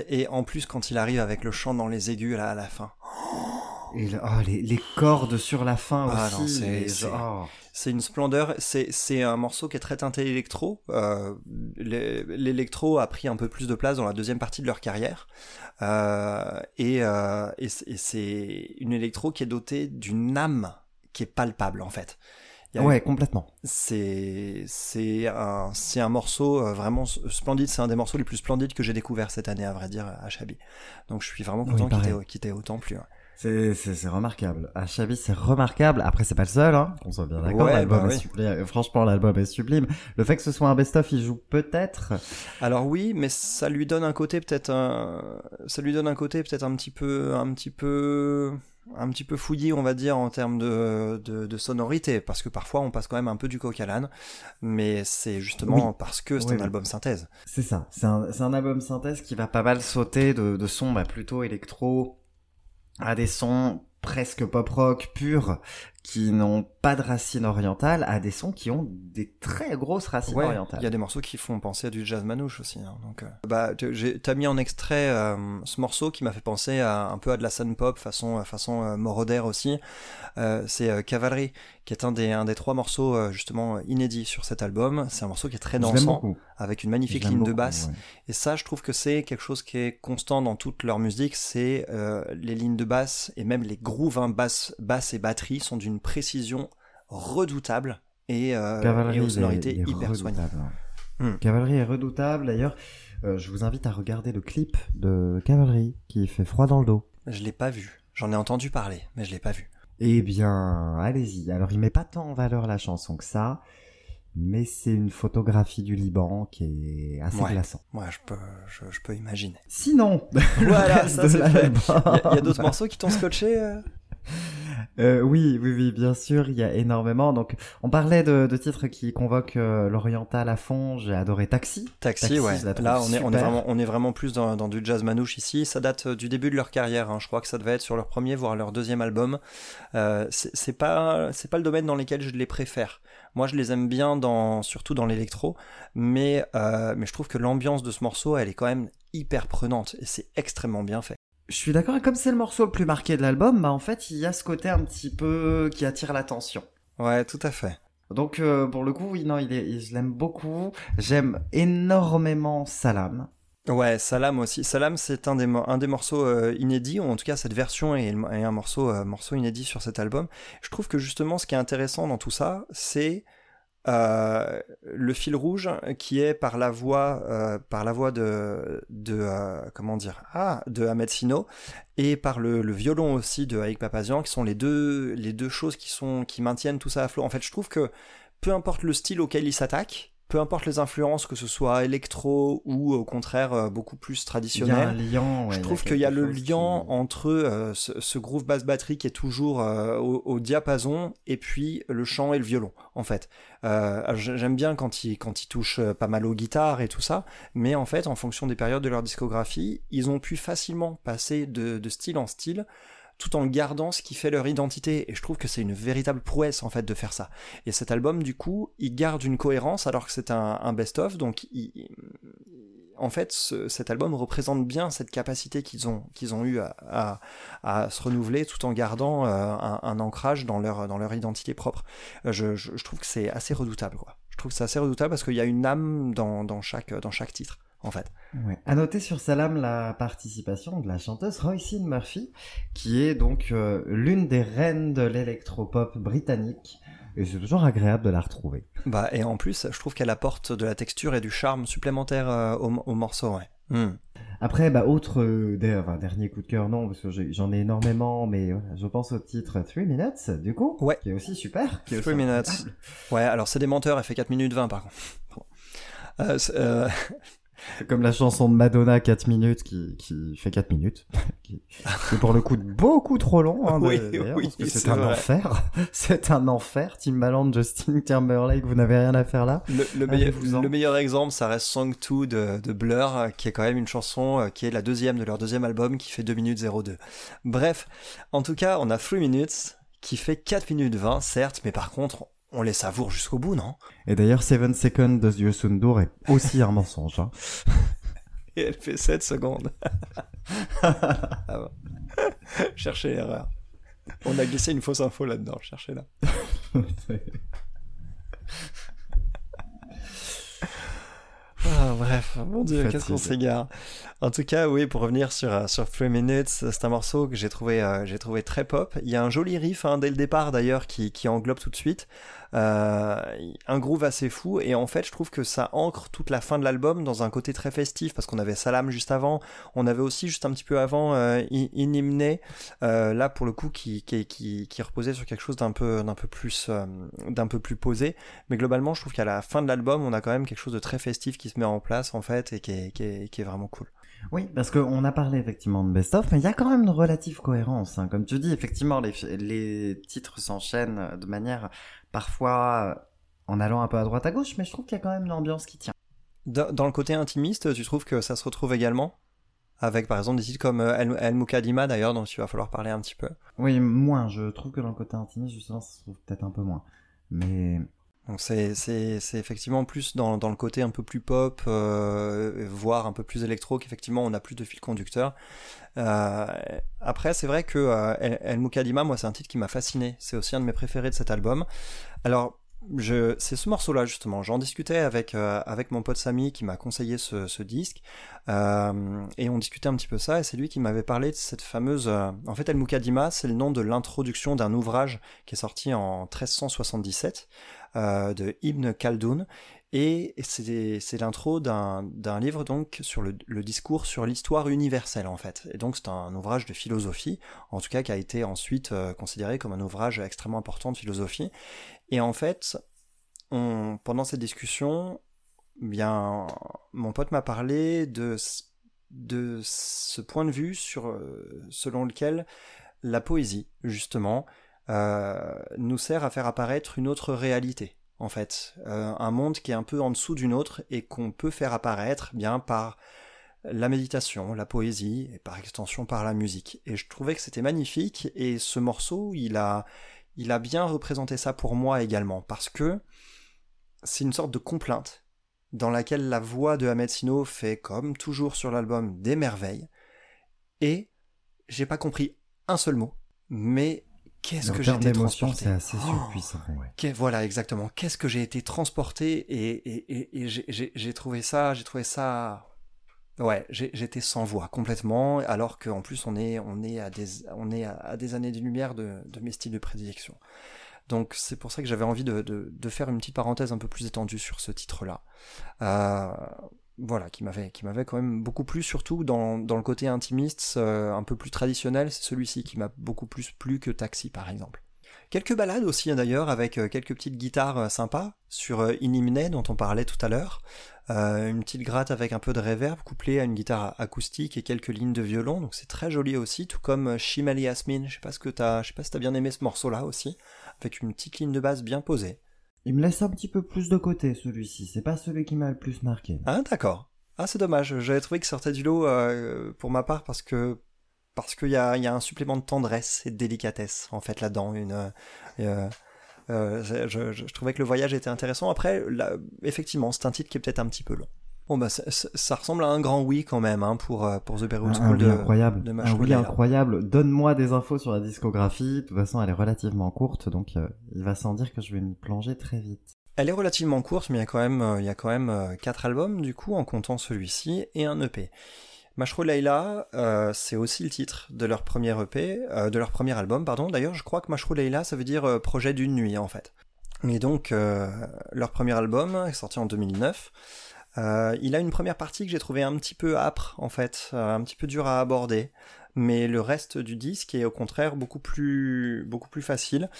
et en plus, quand il arrive avec le chant dans les aigus là à la fin, Et le- oh, les, les cordes sur la fin Ah aussi. c'est- oh. une splendeur. C'est un morceau qui est très teinté électro. Euh, l'é- L'électro a pris un peu plus de place dans la deuxième partie de leur carrière. Euh, et euh, et c'est une électro qui est dotée d'une âme qui est palpable en fait. Il y a Ouais, complètement. c'est c'est un c'est un morceau euh, vraiment splendide c'est un des morceaux les plus splendides que j'ai découvert cette année à vrai dire à Chabi donc je suis vraiment Oui, content qu'il t'ait qu'il t'ait autant plu ouais. C'est, c'est, c'est remarquable. Ah, Chabi, c'est remarquable. Après, c'est pas le seul, hein. On soit bien d'accord. Ouais, l'album bah est oui. sublime. Franchement, l'album est sublime. Le fait que ce soit un best-of, il joue peut-être? alors oui mais ça lui donne un côté peut-être un ça lui donne un côté peut-être un petit peu un petit peu un petit peu fouillis on va dire en termes de, de, de sonorité parce que parfois on passe quand même un peu du coq à l'âne mais c'est justement parce que c'est Oui, un oui. album synthèse C'est ça. C'est un, un album synthèse qui va pas mal sauter de, de sons bah, plutôt électro à des sons presque pop rock purs qui n'ont pas de racines orientales à des sons qui ont des très grosses racines Ouais, orientales. il y a des morceaux qui font penser à du jazz manouche aussi. hein, donc, euh, bah, t'as mis en extrait euh, ce morceau qui m'a fait penser à, un peu à de la sun pop façon façon euh, Moroder aussi. Euh, c'est euh, Cavalry qui est un des un des trois morceaux euh, justement inédits sur cet album. C'est un morceau qui est très dansant avec une magnifique ligne de basse. ouais. Et ça, je trouve que c'est quelque chose qui est constant dans toute leur musique, c'est euh, les lignes de basse et même les grooves hein, basse, basse et batterie sont d'une précision redoutable et, euh, et aux sonorités est hyper soignées. redoutable, ouais. Hmm. Cavalerie est redoutable. D'ailleurs, euh, je vous invite à regarder le clip de Cavalerie qui fait froid dans le dos. Je l'ai pas vu. J'en ai entendu parler, mais je l'ai pas vu. Eh bien, allez-y. Alors, il met pas tant en valeur la chanson que ça, mais c'est une photographie du Liban qui est assez Ouais. glaçant. Moi, je peux, je, je peux imaginer. Sinon, Voilà, ça de c'est fait. l'album. Il y a, il y a d'autres morceaux qui t'ont scotché euh? Euh, oui, oui, oui, bien sûr, il y a énormément. Donc, on parlait de, de titres qui convoquent euh, l'oriental à fond. J'ai adoré Taxi. Taxi, Taxi, ouais. Là, on est, on est super. vraiment, on est vraiment plus dans, dans du jazz manouche ici. Ça date euh, du début de leur carrière. hein. Je crois que ça devait être sur leur premier, voire leur deuxième album. Euh, c'est pas, c'est pas le domaine dans lequel je les préfère. Moi, je les aime bien dans, surtout dans l'électro, mais, mais je trouve que l'ambiance de ce morceau, elle est quand même hyper prenante et c'est extrêmement bien fait. Je suis d'accord, et comme c'est le morceau le plus marqué de l'album, bah en fait, il y a ce côté un petit peu qui attire l'attention. Ouais, tout à fait. Donc, euh, pour le coup, oui, non, il est, je l'aime beaucoup. J'aime énormément Salam. Ouais, Salam aussi. Salam, c'est un des, un des morceaux euh, inédits, ou en tout cas cette version est, est un morceau, euh, morceau inédit sur cet album. Je trouve que justement ce qui est intéressant dans tout ça, c'est euh, le fil rouge qui est par la voix, euh, par la voix de, de euh, comment dire, ah, de Ahmed Sino et par le, le violon aussi de Aïk Papazian, qui sont les deux, les deux choses qui sont, qui maintiennent tout ça à flot. En fait, je trouve que peu importe le style auquel il s'attaque, peu importe les influences, que ce soit électro ou au contraire euh, beaucoup plus Il y a un traditionnel, lien. ouais, je trouve qu'il y a le lien entre euh, ce, ce groove basse batterie qui est toujours euh, au, au diapason et puis le chant et le violon en fait. Euh, J'aime bien quand ils quand ils touchent pas mal aux guitares et tout ça, mais en fait en fonction des périodes de leur discographie, ils ont pu facilement passer de, de style en style tout en gardant ce qui fait leur identité. Et je trouve que c'est une véritable prouesse en fait de faire ça. Et cet album du coup il garde une cohérence alors que c'est un, best-of. Donc en fait ce- cet album représente bien cette capacité qu'ils ont qu'ils ont eu à, se renouveler tout en gardant euh, un, ancrage dans leur dans leur identité propre. Euh, je, trouve que c'est assez redoutable quoi. Je trouve que c'est assez redoutable parce qu'il y a une âme dans chaque dans chaque titre en fait Ouais. À noter sur Salam la participation de la chanteuse Roisin Murphy, qui est donc euh, l'une des reines de l'électropop britannique. Et c'est toujours agréable de la retrouver. bah et en plus je trouve qu'elle apporte de la texture et du charme supplémentaire euh, au, au morceau ouais Hmm. Après, bah, autre euh, enfin, dernier coup de cœur, non, parce que j'en ai énormément, mais voilà, je pense au titre 3 Minutes, du coup, Ouais. qui est aussi super. qui est aussi Three minutes. incroyable. Ouais, alors c'est des menteurs, elle fait 4 minutes 20 par contre. Euh, euh, comme la chanson de Madonna 4 minutes qui, qui fait 4 minutes. qui, est pour le coup beaucoup trop long, hein, Oui, oui, parce que c'est un vrai. enfer. C'est un enfer. Timbaland, Justin Timberlake, vous n'avez rien à faire là? le, le meilleur, Allez-vous-en. le meilleur exemple, ça reste Song 2 de, de Blur, euh, qui est quand même une chanson euh, qui est la deuxième de leur deuxième album, qui fait 2 minutes 02. Bref, en tout cas, on a 3 minutes, qui fait 4 minutes 20, certes, mais par contre, on les savoure jusqu'au bout, non? Et d'ailleurs, 7 Seconds de Yosundur est aussi un mensonge. Hein. Et elle fait 7 secondes. ah bon. Cherchez l'erreur. On a glissé une fausse info là-dedans, cherchez-la. Ah, bref, mon dieu, qu'est-ce qu'on s'égare. En tout cas, oui, pour revenir sur, euh, sur 3 Minutes, c'est un morceau que j'ai trouvé, euh, j'ai trouvé très pop. Il y a un joli riff hein, dès le départ d'ailleurs qui, qui englobe tout de suite. Euh, un groove assez fou et en fait je trouve que ça ancre toute la fin de l'album dans un côté très festif parce qu'on avait Salam juste avant, on avait aussi juste un petit peu avant euh, In- Inimne, euh, là pour le coup qui, qui, qui, qui reposait sur quelque chose d'un peu, d'un peu plus, d'un peu plus posé. Mais globalement je trouve qu'à la fin de l'album on a quand même quelque chose de très festif qui se met en place en fait et qui est, qui est vraiment cool. Oui, parce qu'on a parlé effectivement de best-of, mais il y a quand même une relative cohérence. hein. Comme tu dis, effectivement, les, les titres s'enchaînent de manière parfois euh, en allant un peu à droite à gauche, mais je trouve qu'il y a quand même une ambiance qui tient. Dans, dans le côté intimiste, tu trouves que ça se retrouve également? Avec par exemple des titres comme euh, El, El Mukadima d'ailleurs dont il va falloir parler un petit peu. Oui, moins. Je trouve que dans le côté intimiste, justement, ça se trouve peut-être un peu moins. Mais Donc c'est, c'est, c'est effectivement plus dans, dans le côté un peu plus pop, euh, voire un peu plus électro, qu'effectivement on a plus de fil conducteur. Euh, après c'est vrai que euh, El, El Mukadima, moi c'est un titre qui m'a fasciné, c'est aussi un de mes préférés de cet album. Alors c'est ce morceau-là justement, j'en discutais avec, euh, avec mon pote Samy qui m'a conseillé ce, disque, euh, et on discutait un petit peu ça, et c'est lui qui m'avait parlé de cette fameuse... euh, en fait El Mukadima c'est le nom de l'introduction d'un ouvrage qui est sorti en 1377 euh, de Ibn Khaldoun et c'est c'est l'intro d'un d'un livre donc sur le, discours sur l'histoire universelle en fait. Et donc c'est un ouvrage de philosophie en tout cas qui a été ensuite considéré comme un ouvrage extrêmement important de philosophie et en fait pendant cette discussion mon pote m'a parlé de de ce point de vue euh, selon lequel la poésie justement euh, nous sert à faire apparaître une autre réalité, en fait, Euh, un monde qui est un peu en dessous d'une autre et qu'on peut faire apparaître bien par la méditation, la poésie et par extension par la musique. Et je trouvais que c'était magnifique et ce morceau, il a, il a bien représenté ça pour moi également parce que c'est une sorte de complainte dans laquelle la voix de Ahmed Sino fait comme toujours sur l'album des merveilles et j'ai pas compris un seul mot, mais qu'est-ce que j'étais d'émotion, transporté. c'est assez Oh surpuissant. Ouais. Voilà, exactement. Qu'est-ce que j'ai été transporté et, et, et, et j'ai- j'ai j'ai trouvé ça, j'ai trouvé ça. Ouais, j'étais sans voix complètement, alors qu'en plus on est, on est à des, années de lumière de, mes styles de prédilection. Donc c'est pour ça que j'avais envie de, de, faire une petite parenthèse un peu plus étendue sur ce titre-là. Euh, voilà, qui m'avait, qui m'avait quand même beaucoup plu, surtout dans, dans le côté intimiste, euh, un peu plus traditionnel, c'est celui-ci qui m'a beaucoup plus plu que Taxi par exemple. Quelques balades aussi hein, d'ailleurs avec euh, quelques petites guitares euh, sympas sur euh, Inimne dont on parlait tout à l'heure. Euh, une petite gratte avec un peu de reverb couplée à une guitare acoustique et quelques lignes de violon, donc c'est très joli aussi, tout comme Shimel Yasmin. Je sais pas ce que t'as, je sais pas si t'as bien aimé ce morceau-là aussi, avec une petite ligne de basse bien posée. Il me laisse un petit peu plus de côté celui-ci. C'est pas celui qui m'a le plus marqué. Ah d'accord. Ah c'est dommage. J'avais trouvé qu'il sortait du lot euh, pour ma part parce que parce qu'il y y a un supplément de tendresse et de délicatesse en fait là-dedans. Une euh, euh, euh, je, je- je trouvais que le voyage était intéressant. Après, là, effectivement, c'est un titre qui est peut-être un petit peu long. Bon bah ça, ressemble à un grand oui quand même hein, pour pour The Beirut School un oui de incroyable. de un oui incroyable. Donne-moi des infos sur la discographie. De toute façon, elle est relativement courte, donc euh, il va sans dire que je vais m'y plonger très vite. Elle est relativement courte, mais il y a quand même, il y a quand même quatre albums du coup en comptant celui-ci et un EP. Mashro Leila, euh, c'est aussi le titre de leur premier EP, euh, album, pardon. D'ailleurs, je crois que Mashro Leila, ça veut dire euh, projet d'une nuit en fait. Et donc, leur premier album est sorti en 2009. Euh, il a une première partie que j'ai trouvé un petit peu âpre, en fait, un petit peu dur à aborder, mais le reste du disque est au contraire beaucoup plus, beaucoup plus facile.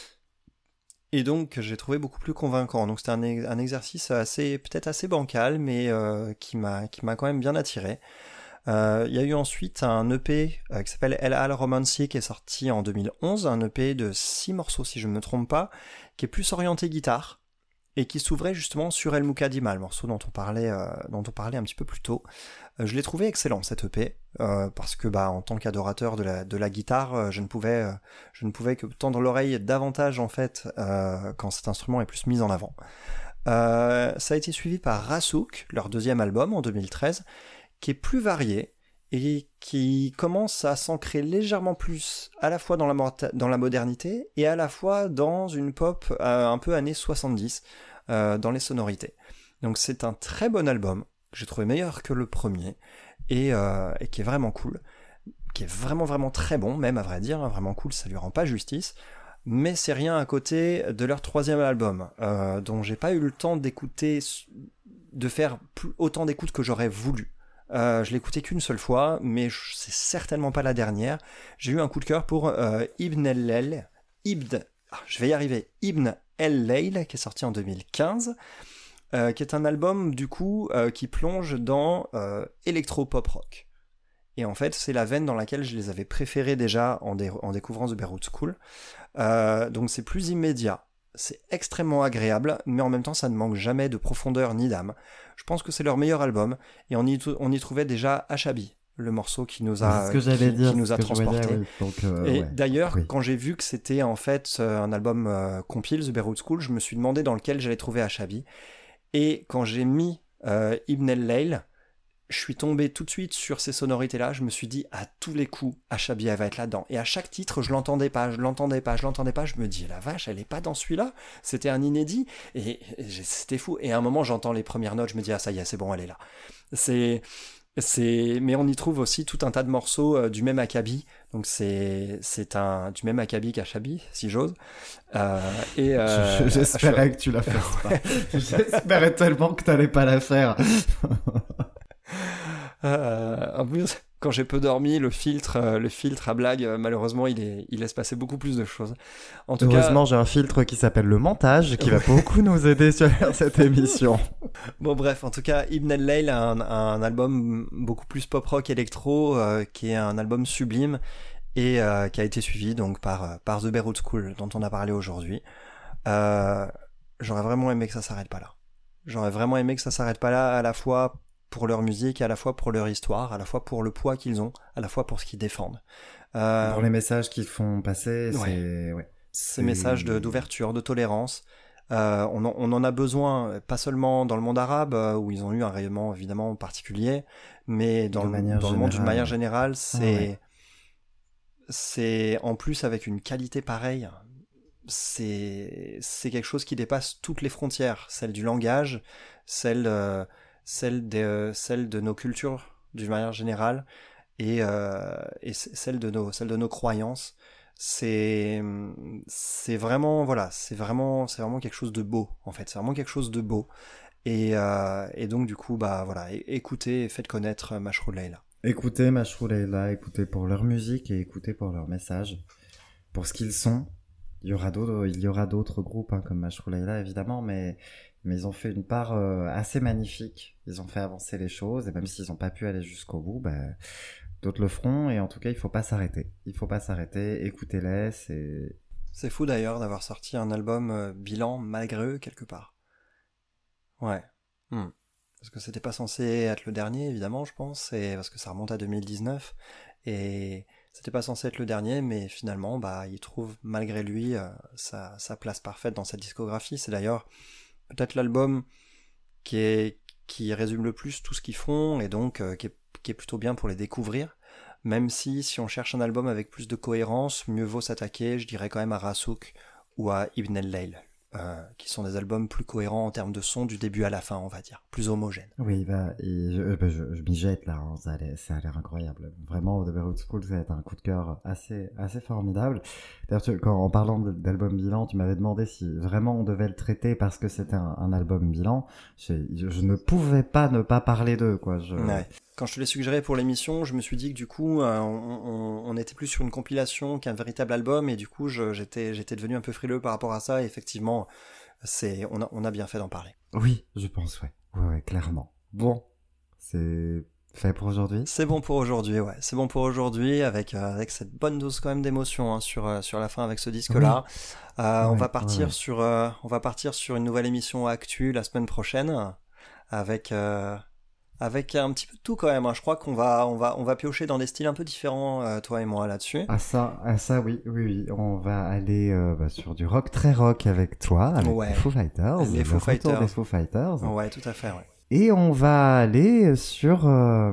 Et donc j'ai trouvé beaucoup plus convaincant. Donc c'était un, exercice assez, peut-être assez bancal, mais qui m'a, qui m'a quand même bien attiré. Euh, Il y a eu ensuite un EP euh, qui s'appelle El Al Romancy qui est sorti en 2011, un EP de 6 morceaux si je ne me trompe pas, qui est plus orienté guitare et qui s'ouvrait justement sur El Mukadima, le morceau dont on parlait, euh, dont on parlait un petit peu plus tôt. Euh, je l'ai trouvé excellent cet EP parce que bah en tant qu'adorateur de la, de la guitare, je ne pouvais je ne pouvais que tendre l'oreille davantage en fait quand cet instrument est plus mis en avant. Ça a été suivi par Rasouk, leur deuxième album en 2013, qui est plus varié et qui commence à s'ancrer légèrement plus à la fois dans la, modernité et à la fois dans une pop euh, un peu années 70 euh, dans les sonorités. Donc c'est un très bon album que j'ai trouvé meilleur que le premier et, euh, qui est vraiment cool, qui est vraiment vraiment très bon même à vrai dire, hein, vraiment cool, ça lui rend pas justice. Mais c'est rien à côté de leur troisième album, dont j'ai pas eu le temps d'écouter, de faire autant d'écoutes que j'aurais voulu. Euh, je l'ai écouté qu'une seule fois, mais c'est certainement pas la dernière. J'ai eu un coup de cœur pour euh, Ibn el-Lail, Ibn, ah, je vais y arriver, Ibn el-Lail, qui est sorti en 2015, euh, qui est un album du qui plonge dans euh, électro-pop rock. Et en fait, c'est la veine dans laquelle je les avais préférés déjà en, en découvrant The Beirut School. Donc c'est plus immédiat, c'est extrêmement agréable, mais en même temps ça ne manque jamais de profondeur ni d'âme. Je pense que c'est leur meilleur album, et on y, tou- on y trouvait déjà Ashabi, le morceau qui nous a, C'est ce que qui- nous a dire, oui. Donc, euh, Et ouais. d'ailleurs, oui. quand j'ai vu que c'était en fait euh, un album euh, compile, The Beirut School, je me suis demandé dans lequel j'allais trouver Ashabi. Et quand j'ai mis euh, Ibn el-Lail, je suis tombé tout de suite sur ces sonorités-là. Je me suis dit, à tous les coups, Ashabi, elle va être là-dedans. Et à chaque titre, je l'entendais pas, je l'entendais pas, je l'entendais pas. Je me dis, la vache, elle est pas dans celui-là. C'était un inédit. Et, c'était fou. Et à un moment, j'entends les premières notes. Je me dis, ah, ça y est, c'est bon, elle est là. C'est. C'est, mais on y trouve aussi tout un tas de morceaux euh, du même acabit. Donc c'est, c'est un du même acabit qu'Ashabi, si j'ose. Euh, et euh, Je- je- J'espérais que tu la fasses. J'espérais tellement que t'allais pas la faire. Euh, en plus, quand j'ai peu dormi, le filtre, euh, le filtre à blague, euh, malheureusement, il, est, il laisse passer beaucoup plus de choses. En tout Heureusement, j'ai un filtre qui s'appelle le montage qui va beaucoup nous aider sur cette émission. bon bref, en tout cas, Ibn el-Lail a un, un album beaucoup plus pop rock électro, euh, qui est un album sublime et euh, qui a été suivi donc par par The Beirut School dont on a parlé aujourd'hui. Euh, J'aurais vraiment aimé que ça s'arrête pas là. J'aurais vraiment aimé que ça s'arrête pas là, à la fois pour leur musique, à la fois pour leur histoire, à la fois pour le poids qu'ils ont, à la fois pour ce qu'ils défendent. Euh, Pour les messages qu'ils font passer, c'est ouais. ces messages d'ouverture, de, tolérance. Euh, on, en, on en a besoin, pas seulement dans le monde arabe, euh, où ils ont eu un rayonnement évidemment particulier, mais dans, le, monde d'une manière générale, c'est ouais. c'est en plus avec une qualité pareille, c'est c'est quelque chose qui dépasse toutes les frontières, celle du langage, celle euh, celle de celle de nos cultures d'une manière générale et euh, et celle de nos celle de nos croyances. C'est vraiment voilà, c'est vraiment vraiment quelque chose de beau en fait, c'est vraiment quelque chose de beau. Et, euh, et donc du coup bah voilà, écoutez et faites connaître Mashrou Leila. Écoutez Mashrou Leila, écoutez pour leur musique et écoutez pour leur message, pour ce qu'ils sont. Il y aura d'autres, il y aura d'autres groupes hein, comme Mashrou Leila évidemment, mais mais ils ont fait une part euh, assez magnifique. Ils ont fait avancer les choses et même s'ils n'ont pas pu aller jusqu'au bout, bah, d'autres le feront et en tout cas il faut pas s'arrêter. Il faut pas s'arrêter. Écoutez-les, c'est C'est fou d'ailleurs d'avoir sorti un album euh, bilan malgré eux quelque part. Ouais. Hmm. Parce que c'était pas censé être le dernier, évidemment, je pense, et parce que ça remonte à 2019. Et c'était pas censé être le dernier, mais finalement, bah, il trouve malgré lui euh, sa, sa place parfaite dans cette discographie. C'est d'ailleurs peut-être l'album qui résume le plus tout ce qu'ils font et donc euh, qui, est, plutôt bien pour les découvrir. Même si, si on cherche un album avec plus de cohérence, mieux vaut s'attaquer, je dirais quand même à Rasouk ou à Ibn el-Lail. Euh, qui sont des albums plus cohérents en termes de son du début à la fin, on va dire, plus homogènes. Oui, bah, et je, bah, je, je m'y jette là, hein, ça, a l'air, incroyable. Vraiment, The Very School, ça va être un coup de cœur assez, assez formidable. D'ailleurs, en parlant d'album bilan, tu m'avais demandé si vraiment on devait le traiter parce que c'était un, un album bilan. Je, je, je ne pouvais pas ne pas parler d'eux, quoi. Je... Ouais. Quand je te l'ai suggéré pour l'émission, je me suis dit que du coup, euh, on, on- on était plus sur une compilation qu'un véritable album, et du coup, j'étais j'étais devenu un peu frileux par rapport à ça. Et effectivement, c'est on a, on a bien fait d'en parler. Oui, je pense, ouais. Ouais, ouais, clairement. Bon, c'est fait pour aujourd'hui? C'est bon pour aujourd'hui, ouais. C'est bon pour aujourd'hui avec euh, avec cette bonne dose quand même d'émotion hein, sur euh, sur la fin avec ce disque-là. On va partir ouais. sur on va partir sur une nouvelle émission Actu la semaine prochaine avec avec un petit peu de tout quand même. hein. Je crois qu'on va on va on va piocher dans des styles un peu différents euh, toi et moi là-dessus. Ah ça, ah ça oui, oui, oui. On va aller euh, bah, sur du rock très rock avec toi, avec Ouais. les Foo Fighters, Les le Foo Fighters. des Foo Fighters. Ouais, tout à fait. Ouais. Et on va aller sur euh,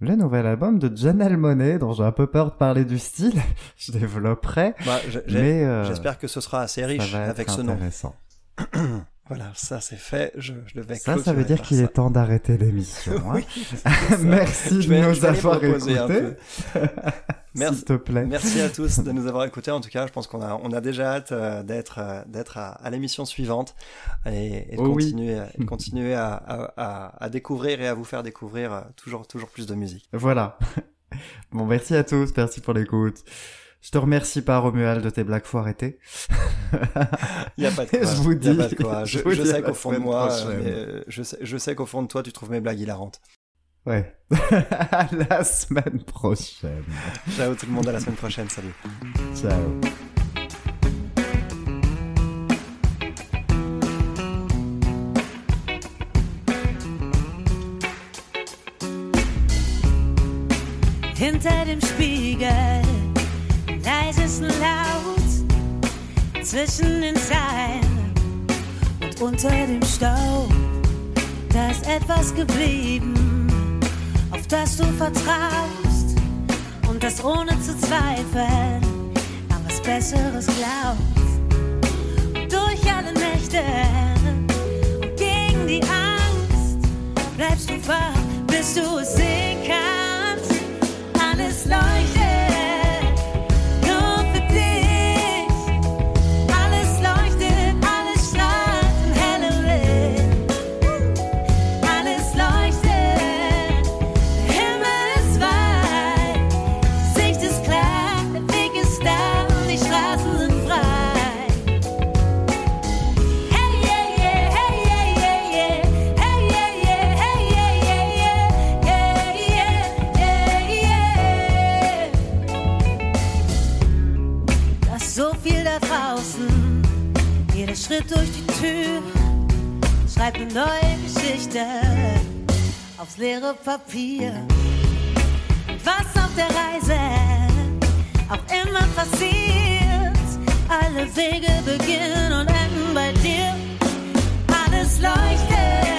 le nouvel album de Janelle Monet, dont j'ai un peu peur de parler du style. Je développerai, Bah, J'espère que ce sera assez ça riche va être avec ce nom. intéressant. Voilà, ça c'est fait. Je, je vais Ça, ça veut dire qu'il est temps d'arrêter l'émission. hein. Oui, Merci Je vais- de nous je vais avoir écoutés. Merci. s'il te plaît. Merci à tous de nous avoir écoutés. En tout cas, je pense qu'on a, on a déjà hâte euh, d'être, euh, d'être à, à l'émission suivante et, et de Oh oui. continuer, continuer à, à, à- découvrir et à vous faire découvrir euh, toujours, toujours plus de musique. Voilà. Bon, merci à tous, merci pour l'écoute. Je te remercie pas, Romuald, de tes blagues faut arrêter. Il n'y a pas de quoi. Je vous Il y a dis- pas de quoi. Je, sais la qu'au fond de semaine moi, euh, mais, euh, je sais, je sais qu'au fond de toi, tu trouves mes blagues hilarantes. Ouais. à la semaine prochaine. Ciao tout le monde, à la semaine prochaine. Salut. Ciao. hinter dem Spiegel, leises Laut, zwischen den Zeilen und unter dem Staub, da ist etwas geblieben, auf das du vertraust und das ohne zu zweifeln an was Besseres glaubst. Und durch alle Nächte und gegen die Angst bleibst du wach, bis du es sehen kannst. Alles leuchtet Schritt durch die Tür schreibt eine neue Geschichte aufs leere Papier. Was auf der Reise auch immer passiert, alle Wege beginnen und enden bei dir. Alles leuchtet